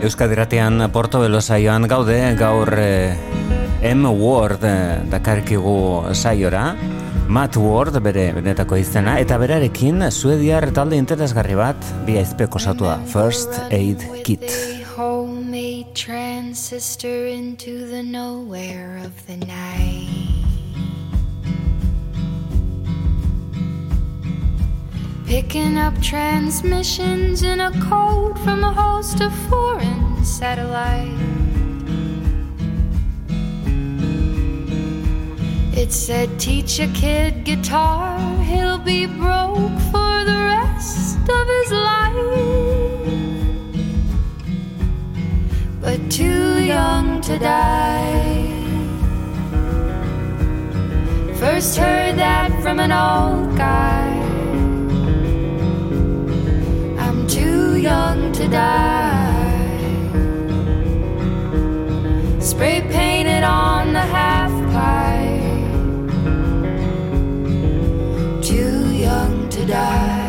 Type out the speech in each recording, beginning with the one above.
Euskadiratean Porto Belosaioan gaude, gaur eh, M. Ward eh, dakarkigu saiora, Matt Ward bere benetako izena, eta berarekin Suediar talde interesgarri bat, bi aizpeko da, First Aid Kit. Transistor into the nowhere of the night Picking up transmissions in a code from a host of foreign satellites. It said, Teach a kid guitar, he'll be broke for the rest of his life. But too young to die. First heard that from an old guy. Young to die. Spray painted on the half pipe. Too young to die.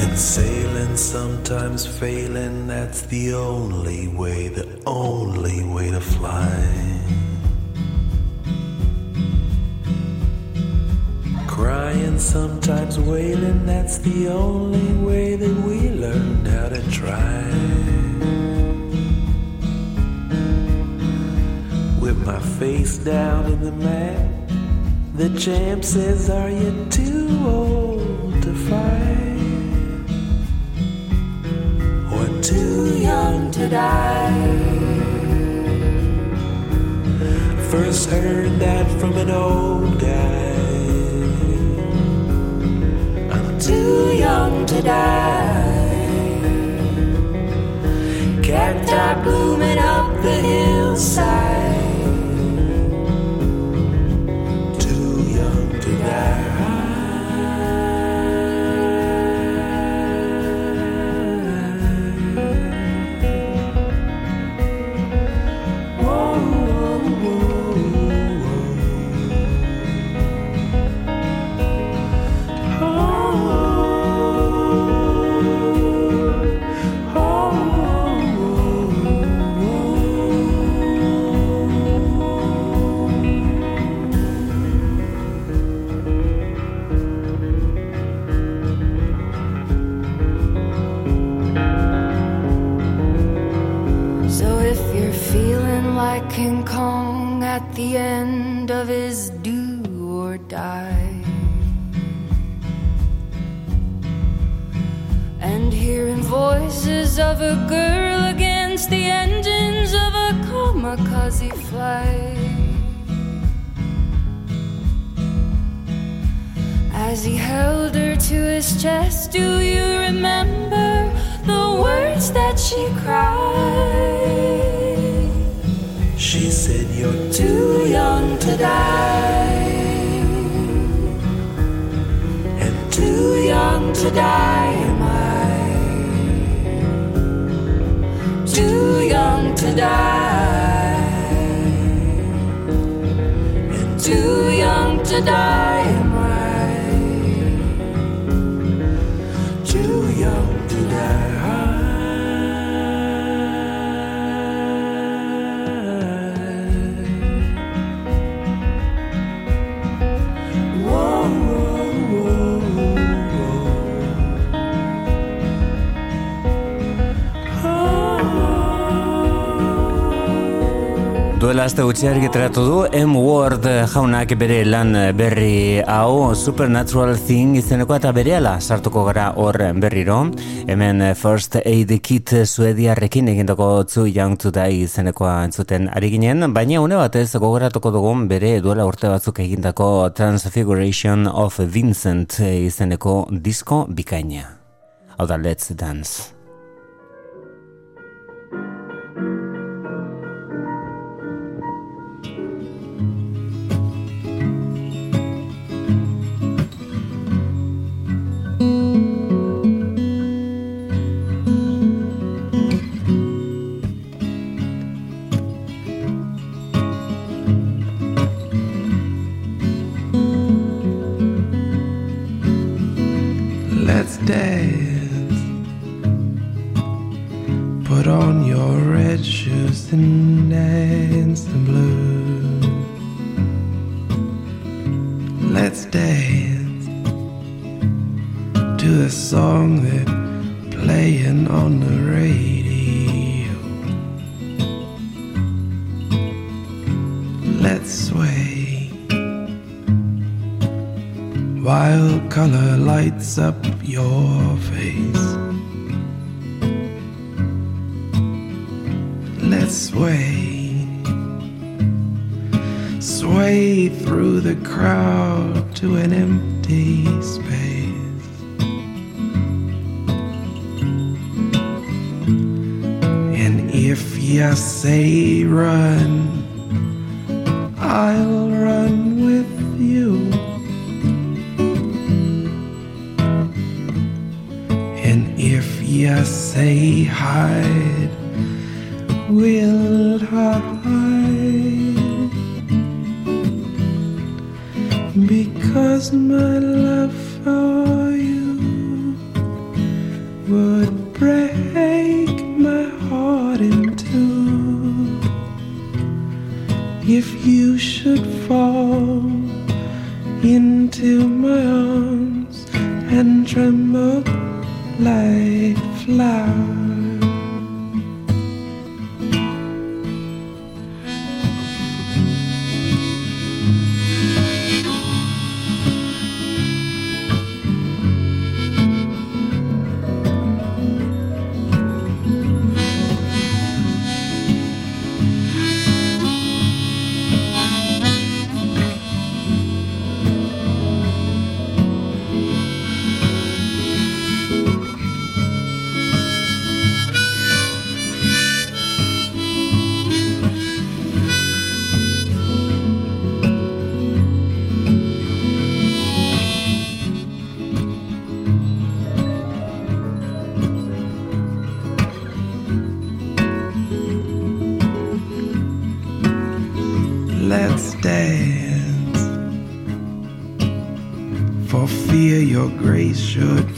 And sailing, sometimes failing, that's the only way, the only way to fly. Crying, sometimes wailing. That's the only way that we learned how to try. With my face down in the mat, the champ says, Are you too old to fight? Or too young to die? First heard that from an old guy young to die. Cacti blooming up the hillside. of a girl against the engines of a kamikaze flight. As he held her to his chest, do you remember the words that she cried? She said, You're too young to die, and too young to die. die. You're too young to die. Aste gutxi argitaratu du M. Word jaunak bere lan berri hau Supernatural Thing izeneko eta berehala sartuko gara hor berriro. Hemen First Aid Kit Suediarrekin egindako zu Young to Die izenekoa entzuten ari ginen baina une batez gogoratuko dugun bere duela urte batzuk egindako Transfiguration of Vincent izeneko disko bikaina. Hau da Let's Dance and dance the blues. Let's dance to the song that playing on the radio. Let's sway while color lights up your should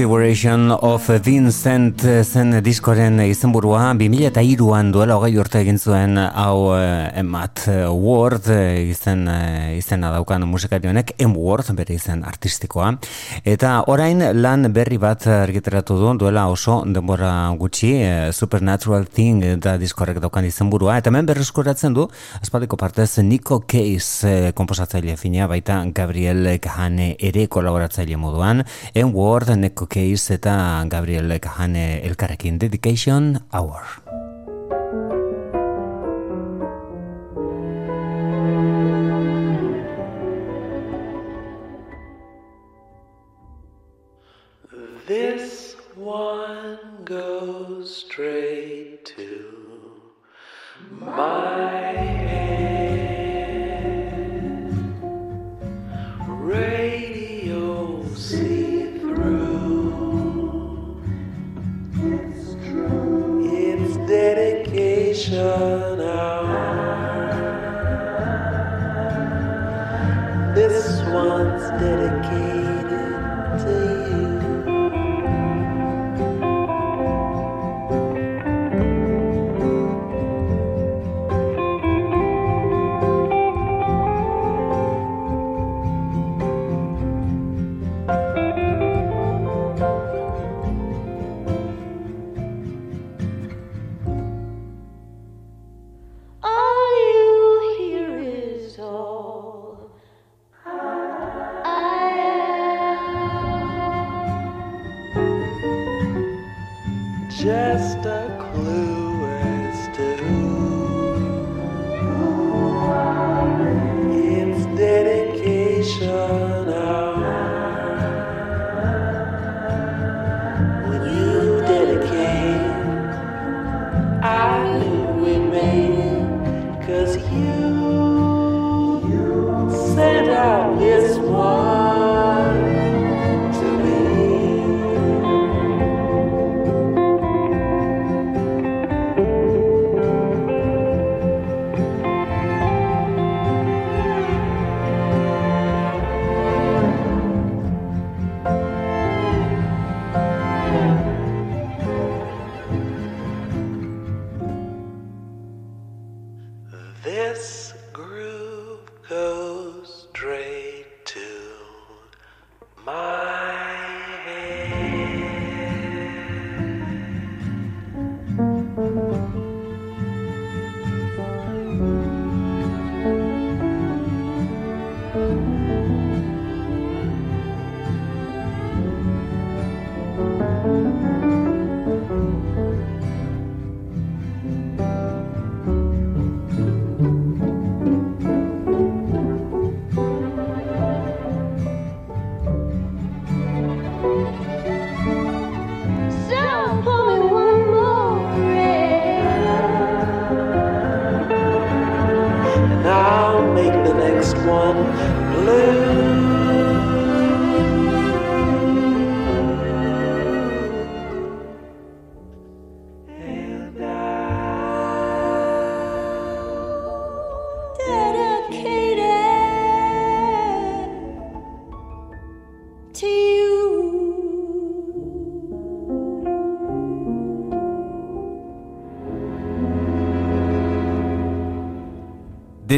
Transfiguration of Vincent zen diskoren izenburua. 2002an duela hogei urte egin zuen hau emat Word izen, izena daukan musikari honek M Word bere izen artistikoa. Eta orain lan berri bat argiteratu du duela oso denbora gutxi Supernatural Thing da diskorrek daukan izenburua. Eta hemen berreskuratzen du aspaldiko partez Nico Case komposatzaile fina baita Gabriel Kahane ere kolaboratzaile moduan. M Ford, Neko Case eta Gabriel Kahane elkarrekin Dedication Hour. This one goes straight to my show.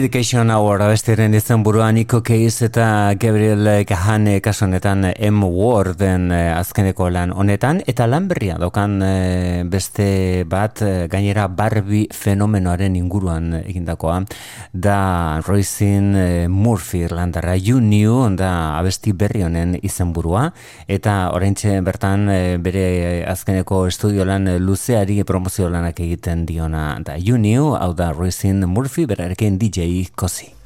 Dedication Hour abestiren izan buruan Nico Case eta Gabriel Kahane kasonetan M. Warden eh, azkeneko lan honetan. Eta lan berria dokan eh, beste bat eh, gainera Barbie fenomenoaren inguruan egindakoa. Da Roisin eh, Murphy Irlandarra You Knew da abesti berri honen izen burua. Eta oraintxe bertan eh, bere azkeneko estudio lan eh, luzeari promozio lanak egiten diona da You Knew. Hau da Roisin Murphy berarekin DJ país cosí.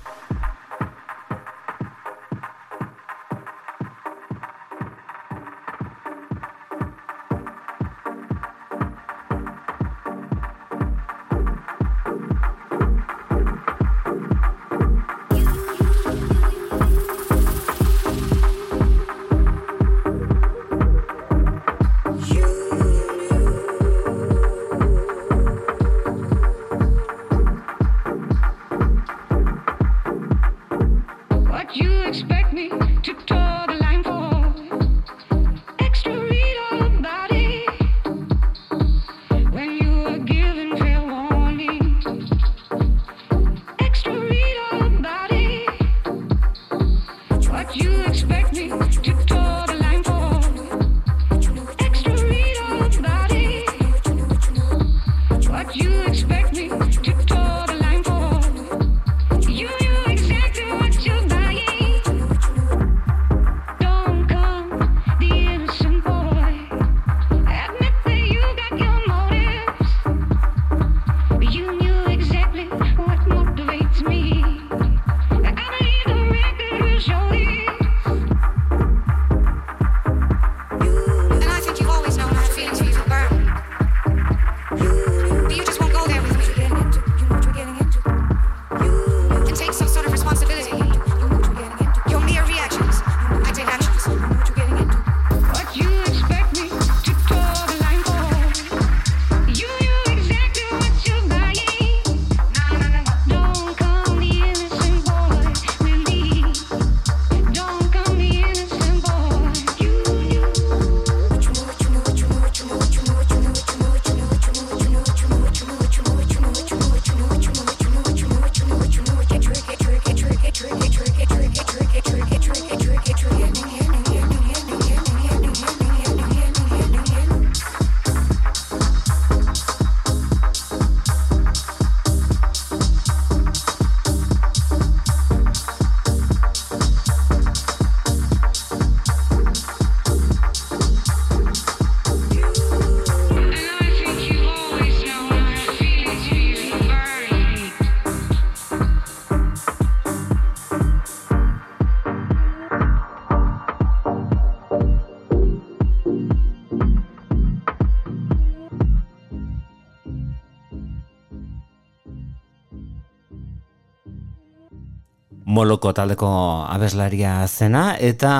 moloko taldeko abeslaria zena eta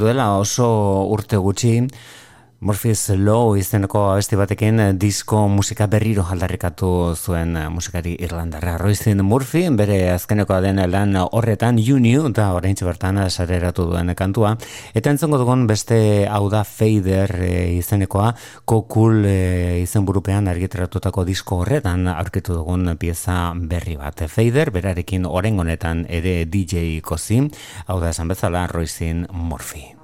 duela oso urte gutxi Morpheus Law izeneko abesti batekin eh, disko musika berriro aldarrikatu zuen eh, musikari irlandarra. Roisin Murphy bere azkeneko den lan horretan You Knew da orain bertan sareratu duen kantua. Eta entzengo dugun beste hau da Fader e, izenekoa kokul e, izenburupean argitratutako disko horretan aurkitu dugun pieza berri bat. Fader berarekin orengonetan ere DJ kozin, hau da esan bezala Roisin Murphy.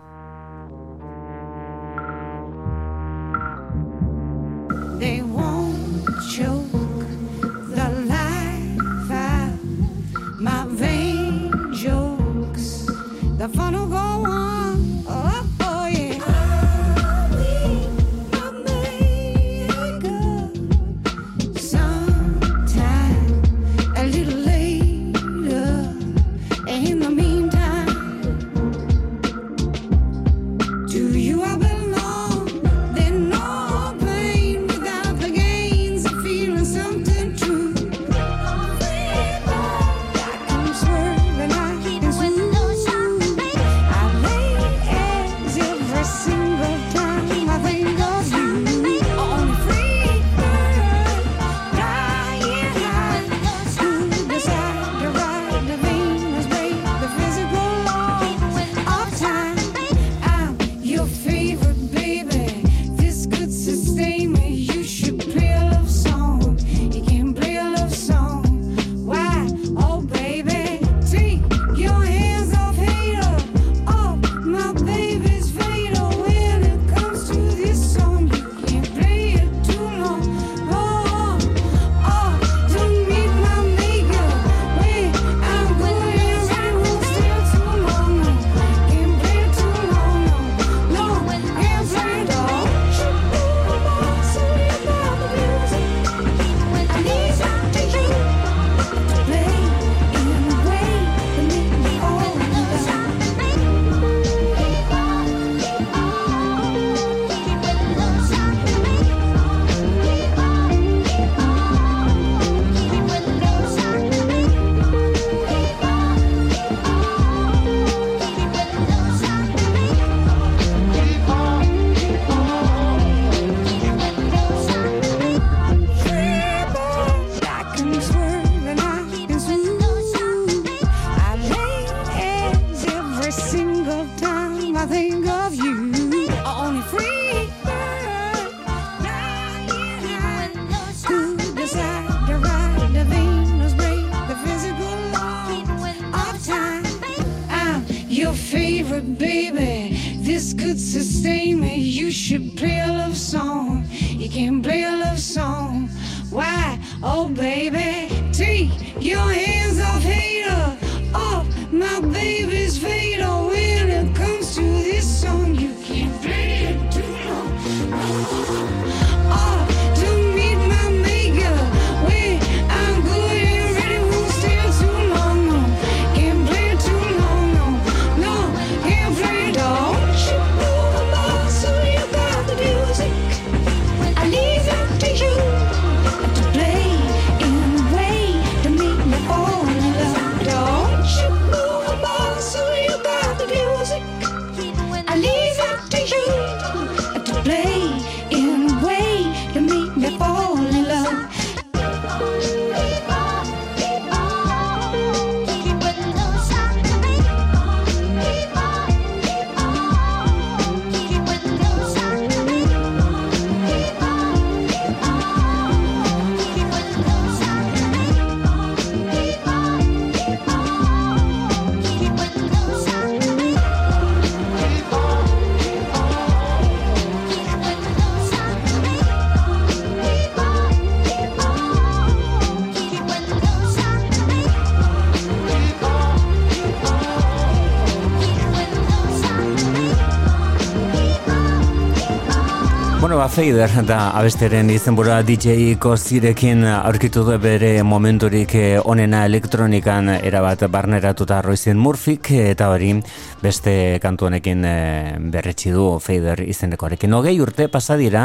Fader da abesteren izenbura DJ Kozirekin aurkitu du bere momenturik eh, onena elektronikan erabat barneratuta Roizen Murphyk eta hori beste kantu honekin eh, berretsi du Fader izenekoarekin. Hogei urte pasadira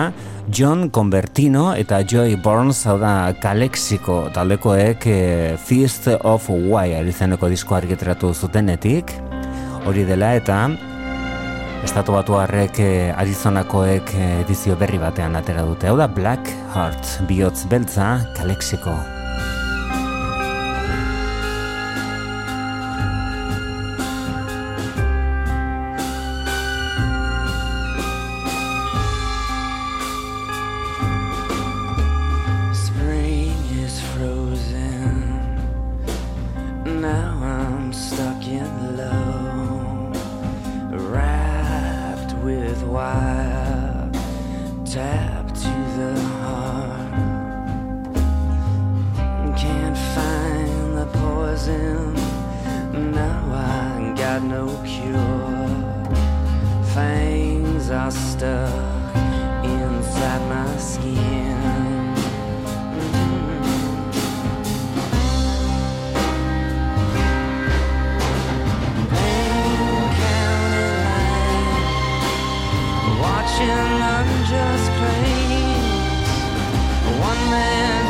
John Convertino eta Joy Burns hau da Kalexiko taldekoek eh, Feast of Wire izeneko disko argitratu zutenetik hori dela eta Estatu batu harrek Arizonakoek eh, edizio berri batean atera dute. Hau da Black Heart, bihotz beltza, Kalexiko. Watching unjust claims. One man's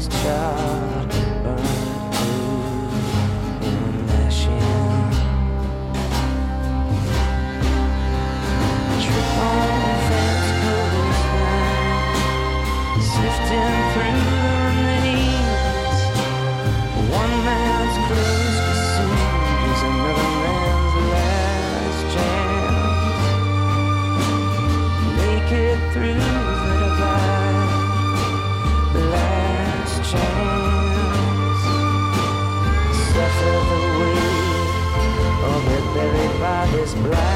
his child. is black.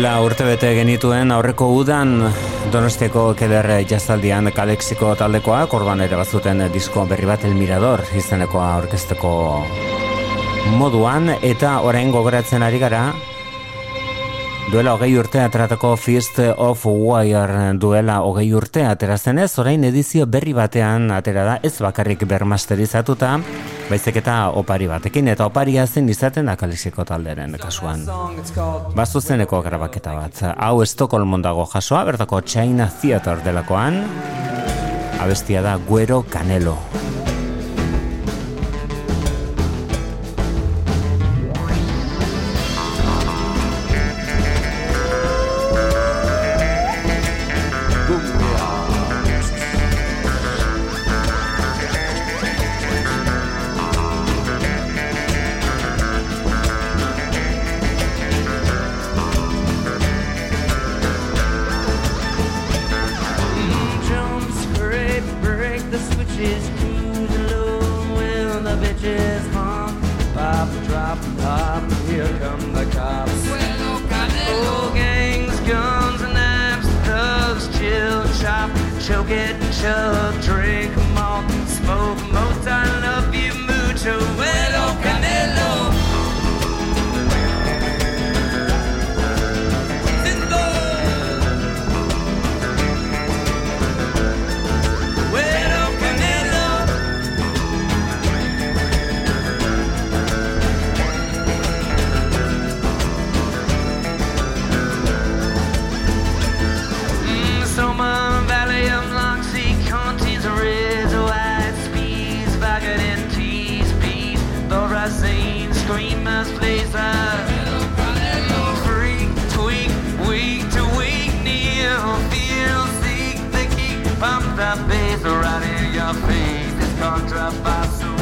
duela urtebete genituen aurreko udan Donostiako kederre jazaldian kalexiko taldekoa, korban ere bazuten disko berri bat El Mirador izenekoa orkesteko moduan, eta orain gogoratzen ari gara, duela hogei urte ateratako Fist of Wire duela hogei urte aterazenez, orain edizio berri batean atera da, ez bakarrik bermasterizatuta, baizik eta opari batekin, eta oparia zen izaten da talderen kasuan. Bazuzeneko grabaketa bat, hau Estokolmon dago jasoa, bertako China Theater delakoan, abestia da Guero Canelo. that bass right in your face. This contrabass.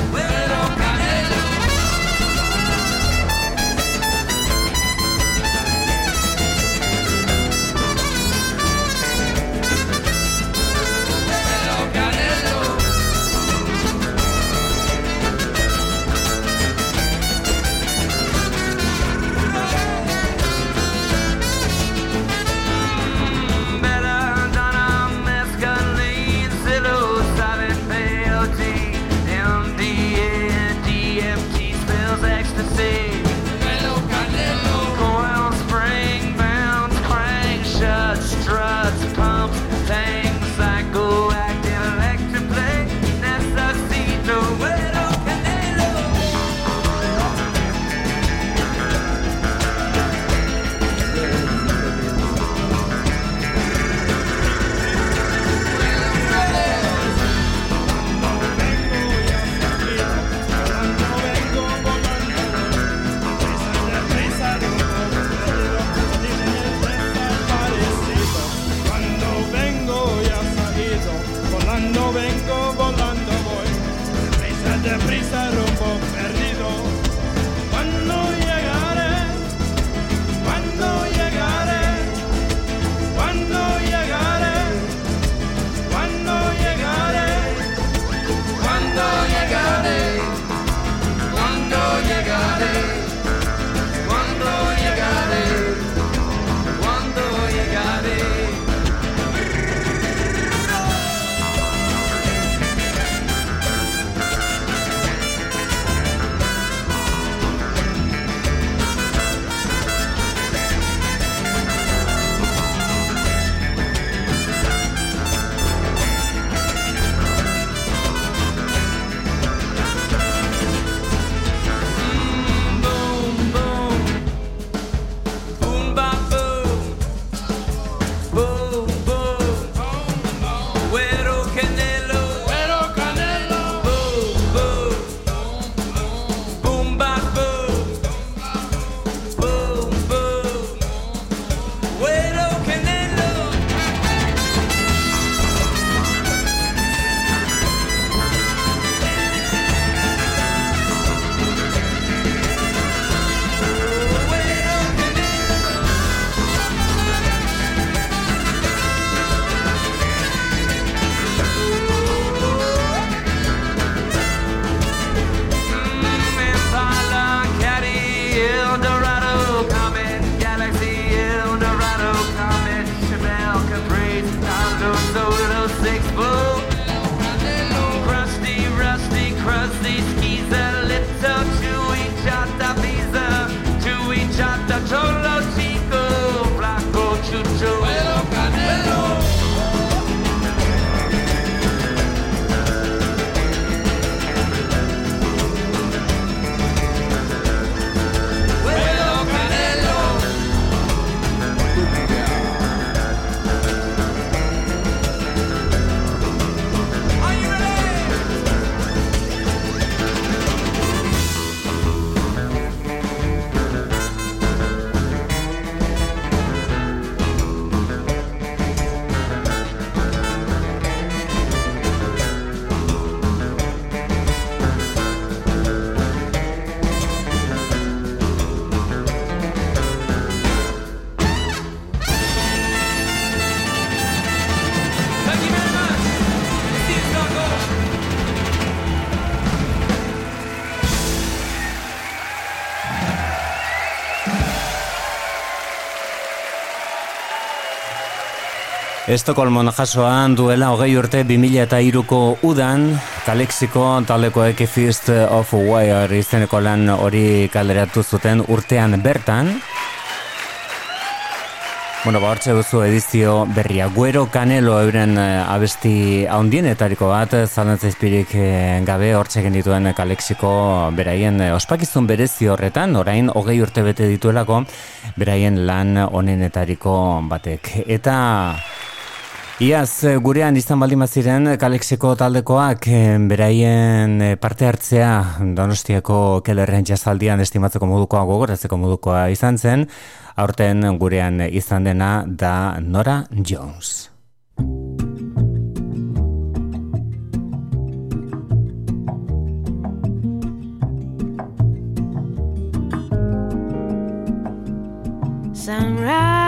Estokolmon jasoan duela hogei urte 2000 eta iruko udan, Kalexiko taldekoek Fist of Wire izeneko lan hori kaleratu zuten urtean bertan. Bueno, ba, hortxe duzu edizio berria. Guero Canelo euren eh, abesti haundienetariko bat, zalantzaizpirik eh, gabe hortxe dituen Kalexiko beraien eh, ospakizun berezi horretan, orain hogei urte bete dituelako beraien lan onenetariko batek. Eta Iaz, eh, gurean izan baldin ziren Kalexeko taldekoak eh, beraien eh, parte hartzea Donostiako kelerren jazaldian estimatzeko modukoa gogoratzeko modukoa izan zen, aurten gurean izan dena da Nora Jones. Sunrise,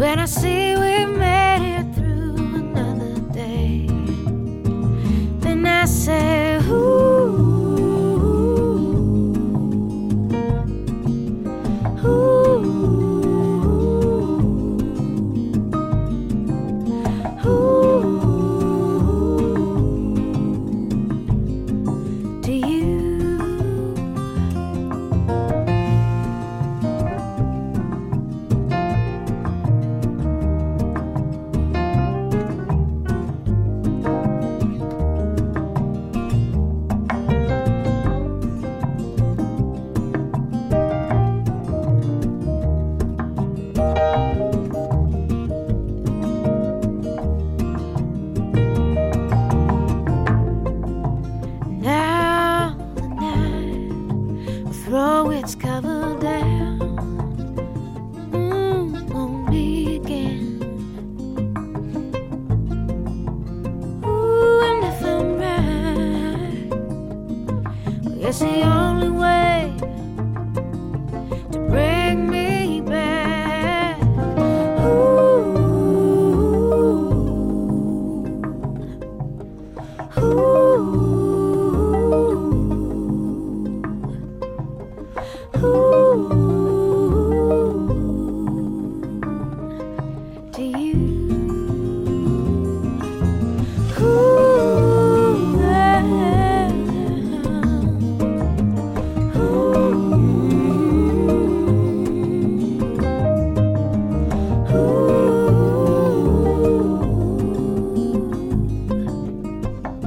When I see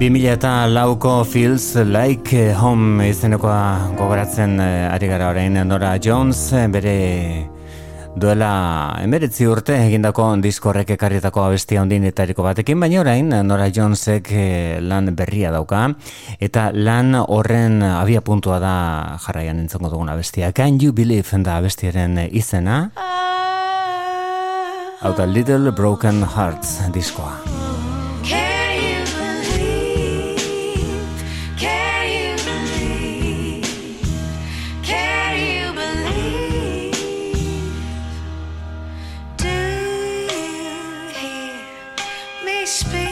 2000 eta lauko Feels Like Home izenekoa gogoratzen eh, ari gara orain Nora Jones eh, bere duela emberetzi urte egindako diskorrek ekarrietako abestia ondin eta eriko batekin, baina orain Nora Jonesek eh, lan berria dauka eta lan horren abia puntua da jarraian entzongo dugun abestia. Can you believe da abestiaren izena? Hau da Little Broken Hearts diskoa. space.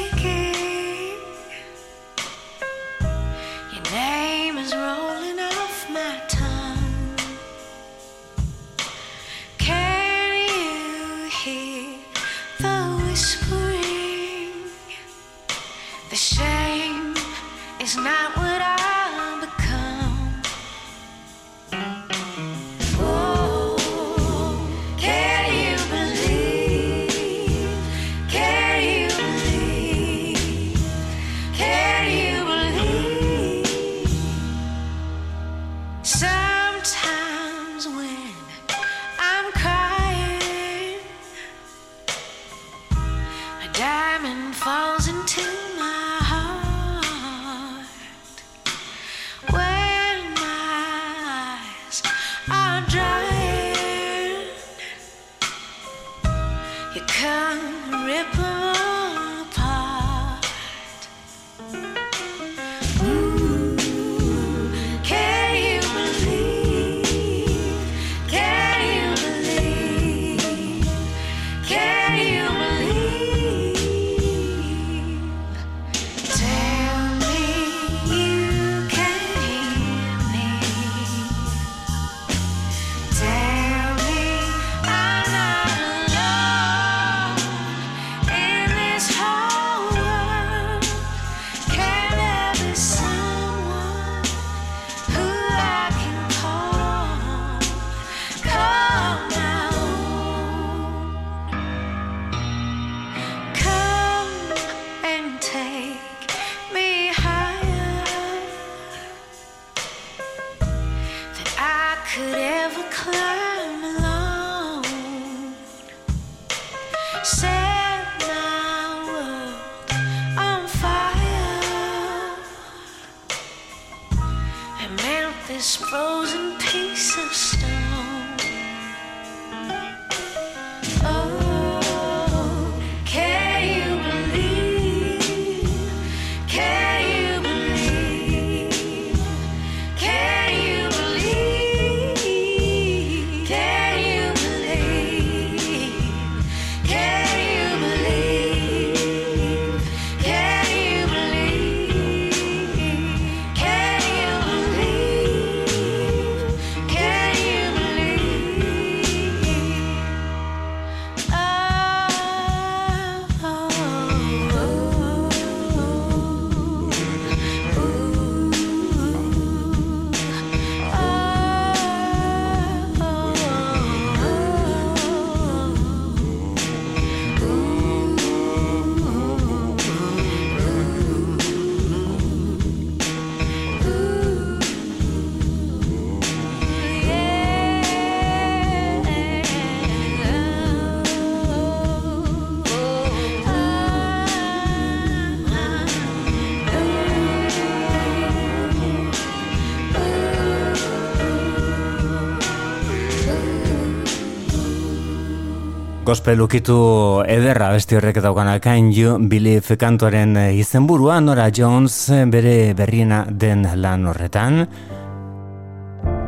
Gospel ukitu ederra besti horrek daukana Can You Believe kantuaren eh, izenburua Nora Jones bere berriena den lan horretan.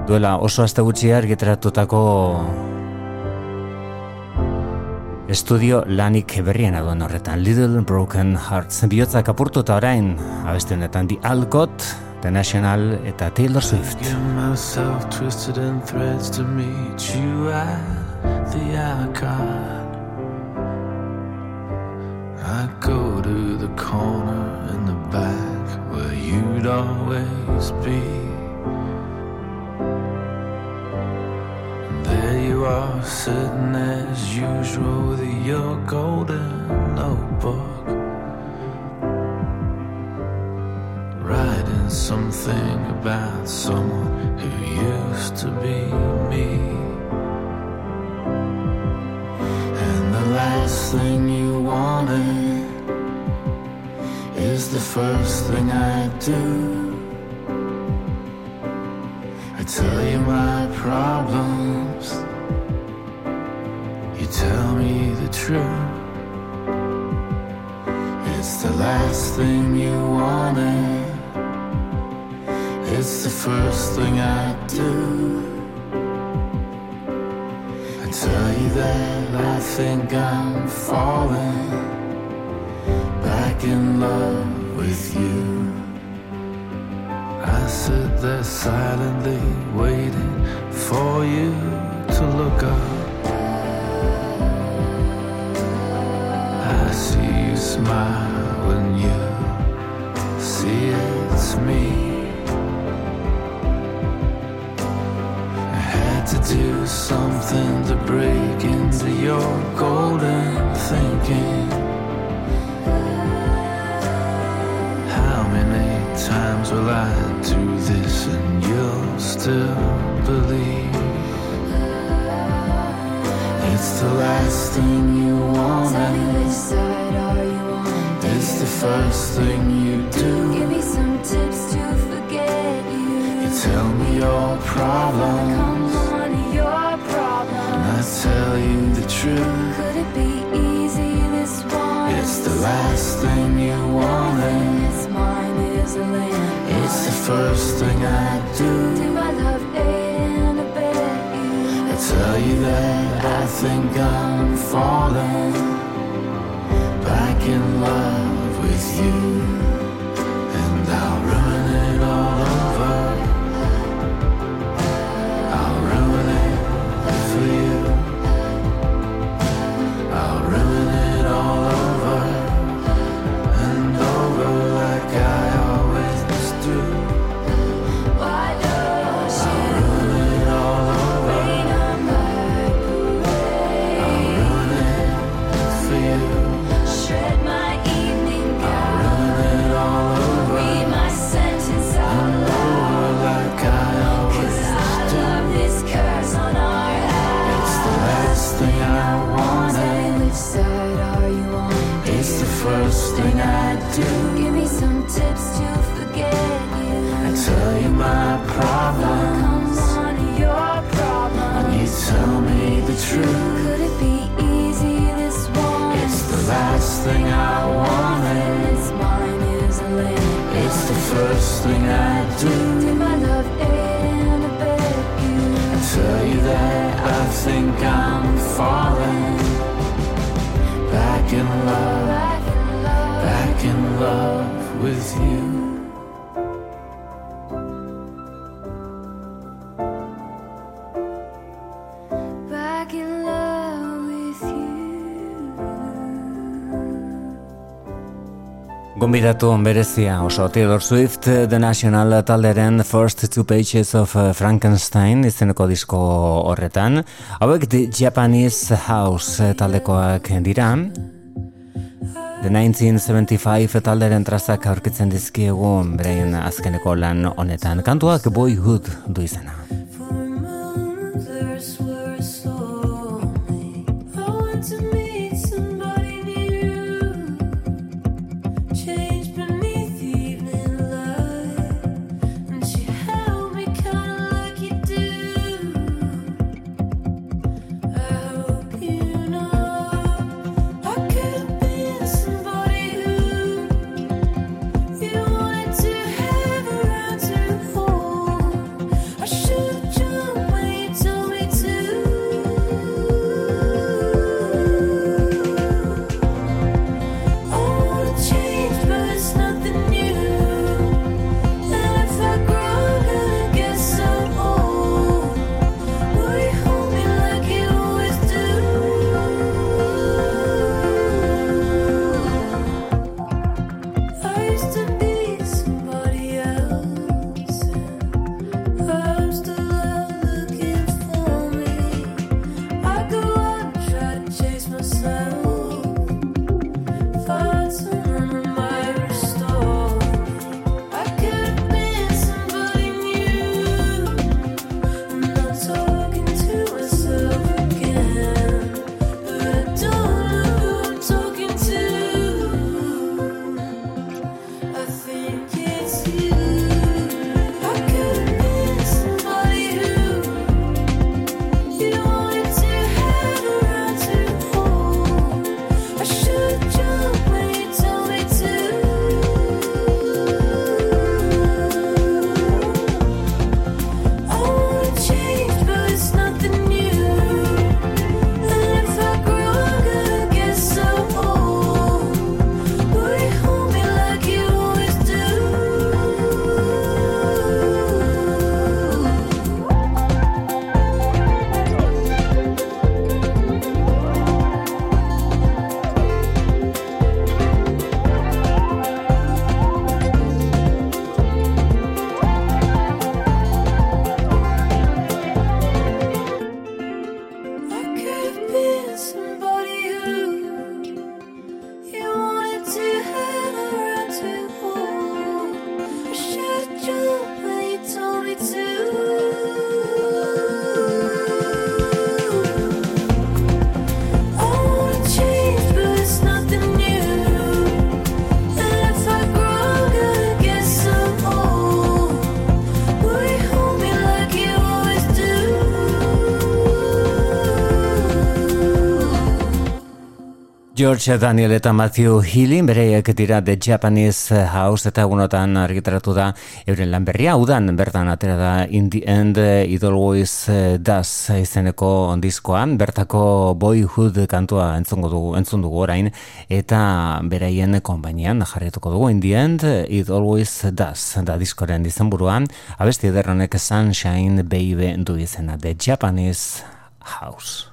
Duela oso aste gutxi argitaratutako estudio lanik berriena duen horretan. Little Broken Hearts bihotzak apurtuta orain abesti honetan di Alcott The National eta Taylor Swift. Myself twisted in threads to meet you at the icon. I go to the corner in the back where you'd always be. There you are, sitting as usual with your golden notebook. Writing something about someone who used to be me. Last thing you wanted is the first thing I do. I tell you my problems, you tell me the truth. It's the last thing you wanted. It's the first thing I do. Tell you that I think I'm falling back in love with you. I sit there silently waiting for you to look up. I see you smile when you see it's me. Do something to break into your golden thinking. How many times will I do this and you'll still believe? It's the last thing you wanted. first thing you do. Give me some tips to forget you. You tell me your problem, tell you the truth. Could it be easy this one? It's the last thing you wanted. It's mine is a land. It's the first thing I do. Do my love abet you? I tell you that I think I'm falling back in love with you, first thing I do. Give me some tips to forget you. I tell you my problem, Come on, your problem. and you tell me the truth. Could it be easy this one? It's the last thing I wanted. It's mine is a land. It's the first thing I do. Did my love and abet you? I tell you that I think I'm falling in Back in love. Back in love with you. Back in love with you. Gonbidatu berezia oso Taylor Swift The National talderen First Two Pages of uh, Frankenstein izeneko disko horretan. Hauek The Japanese House taldekoak dira. The 1975 talderen trazak aurkitzen dizkiegu beraien azkeneko lan honetan. Kantuak Boyhood du izena. George Daniel eta Matthew Healy bereiek dira The Japanese House eta egunotan argitaratu da euren lan berria. Udan bertan atera da In the End It Always Does izeneko diskoan bertako Boyhood kantua entzungo dugu, entzun dugu orain eta beraien konbainian jarrituko dugu In the End It Always Does da diskoren izenburuan abesti ederronek Sunshine Baby du izena The Japanese House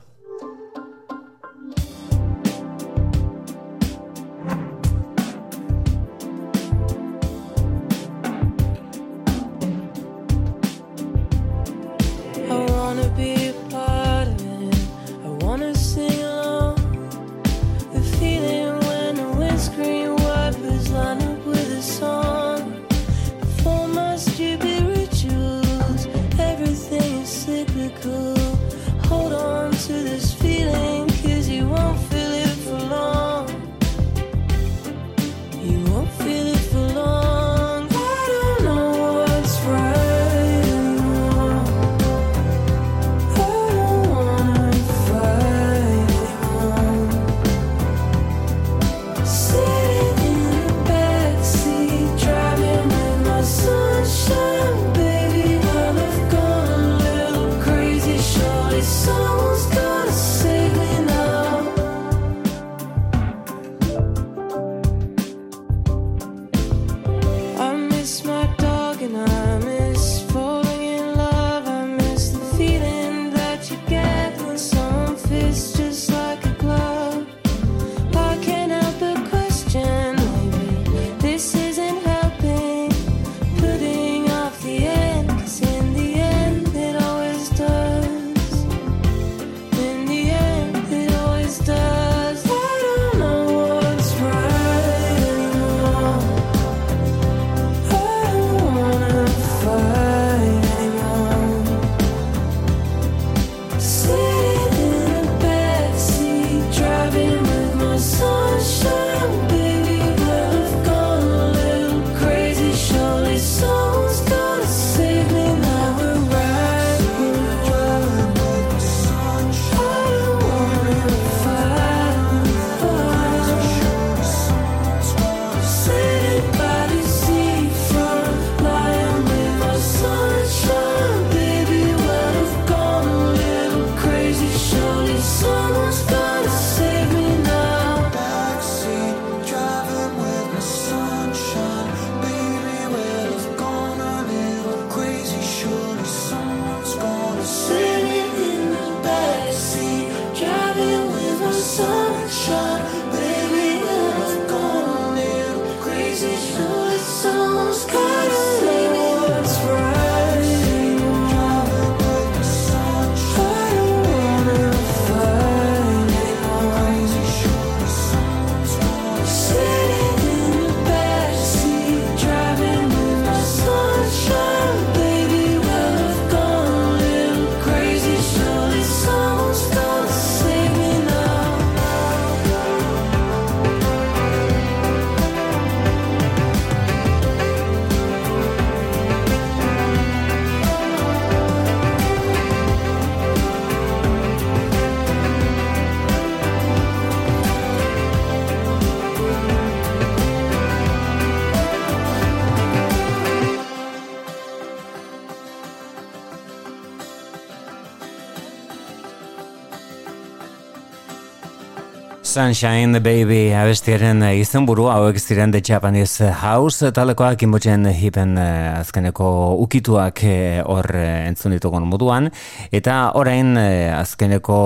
Sunshine Baby abestiaren izenburu hauek ziren The Japanese House talekoak inbotzen hipen eh, azkeneko ukituak eh, hor eh, entzun ditugun moduan. Eta orain eh, azkeneko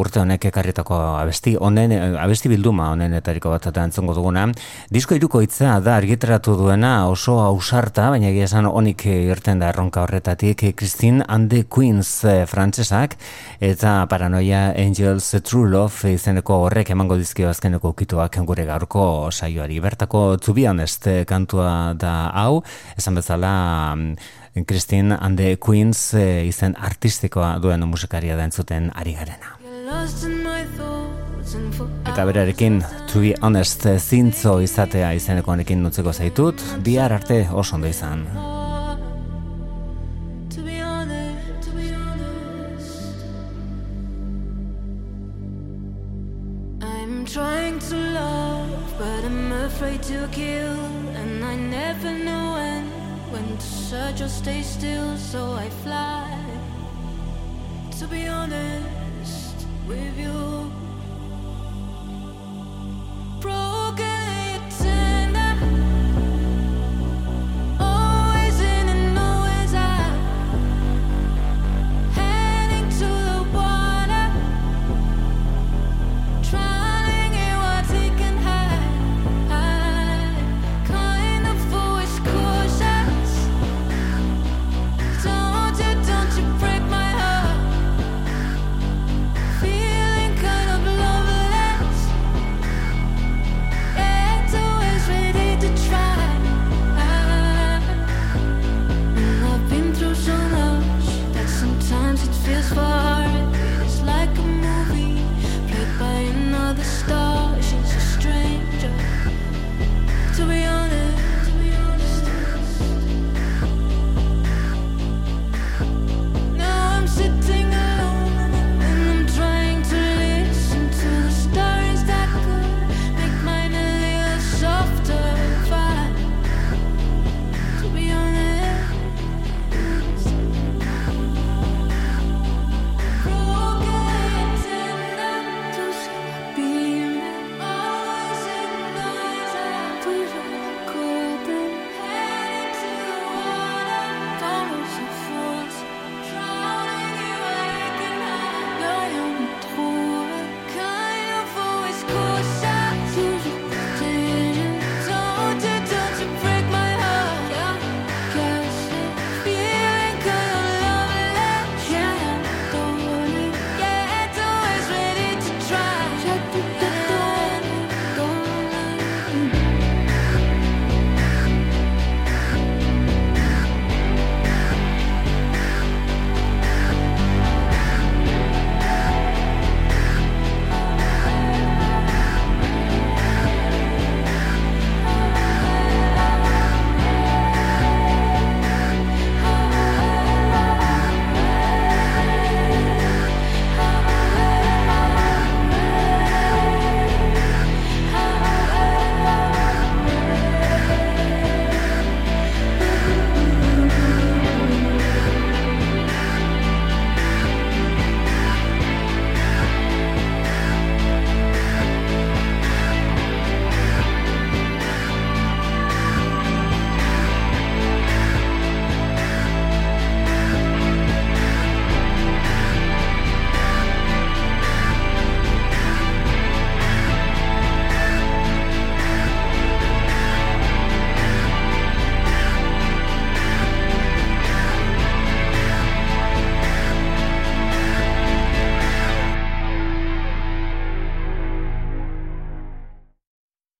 urte honek ekarritako abesti honen eh, abesti bilduma honenetariko bat eta entzungo duguna. Disko iruko hitza da argitaratu duena oso ausarta baina egia esan honik eh, irten da erronka horretatik. Eh, Christine and the Queens eh, frantsesak eta Paranoia Angels True Love izeneko horrek emango dizkio azkeneko ukituak gure gaurko saioari. Bertako To Be Honest eh, kantua da hau, esan bezala mm, Christine and the Queens eh, izen artistikoa duen musikaria da entzuten ari garena. Eta berarekin, to be honest, zintzo izatea izeneko honekin nutzeko zaitut, bihar arte oso ondo izan.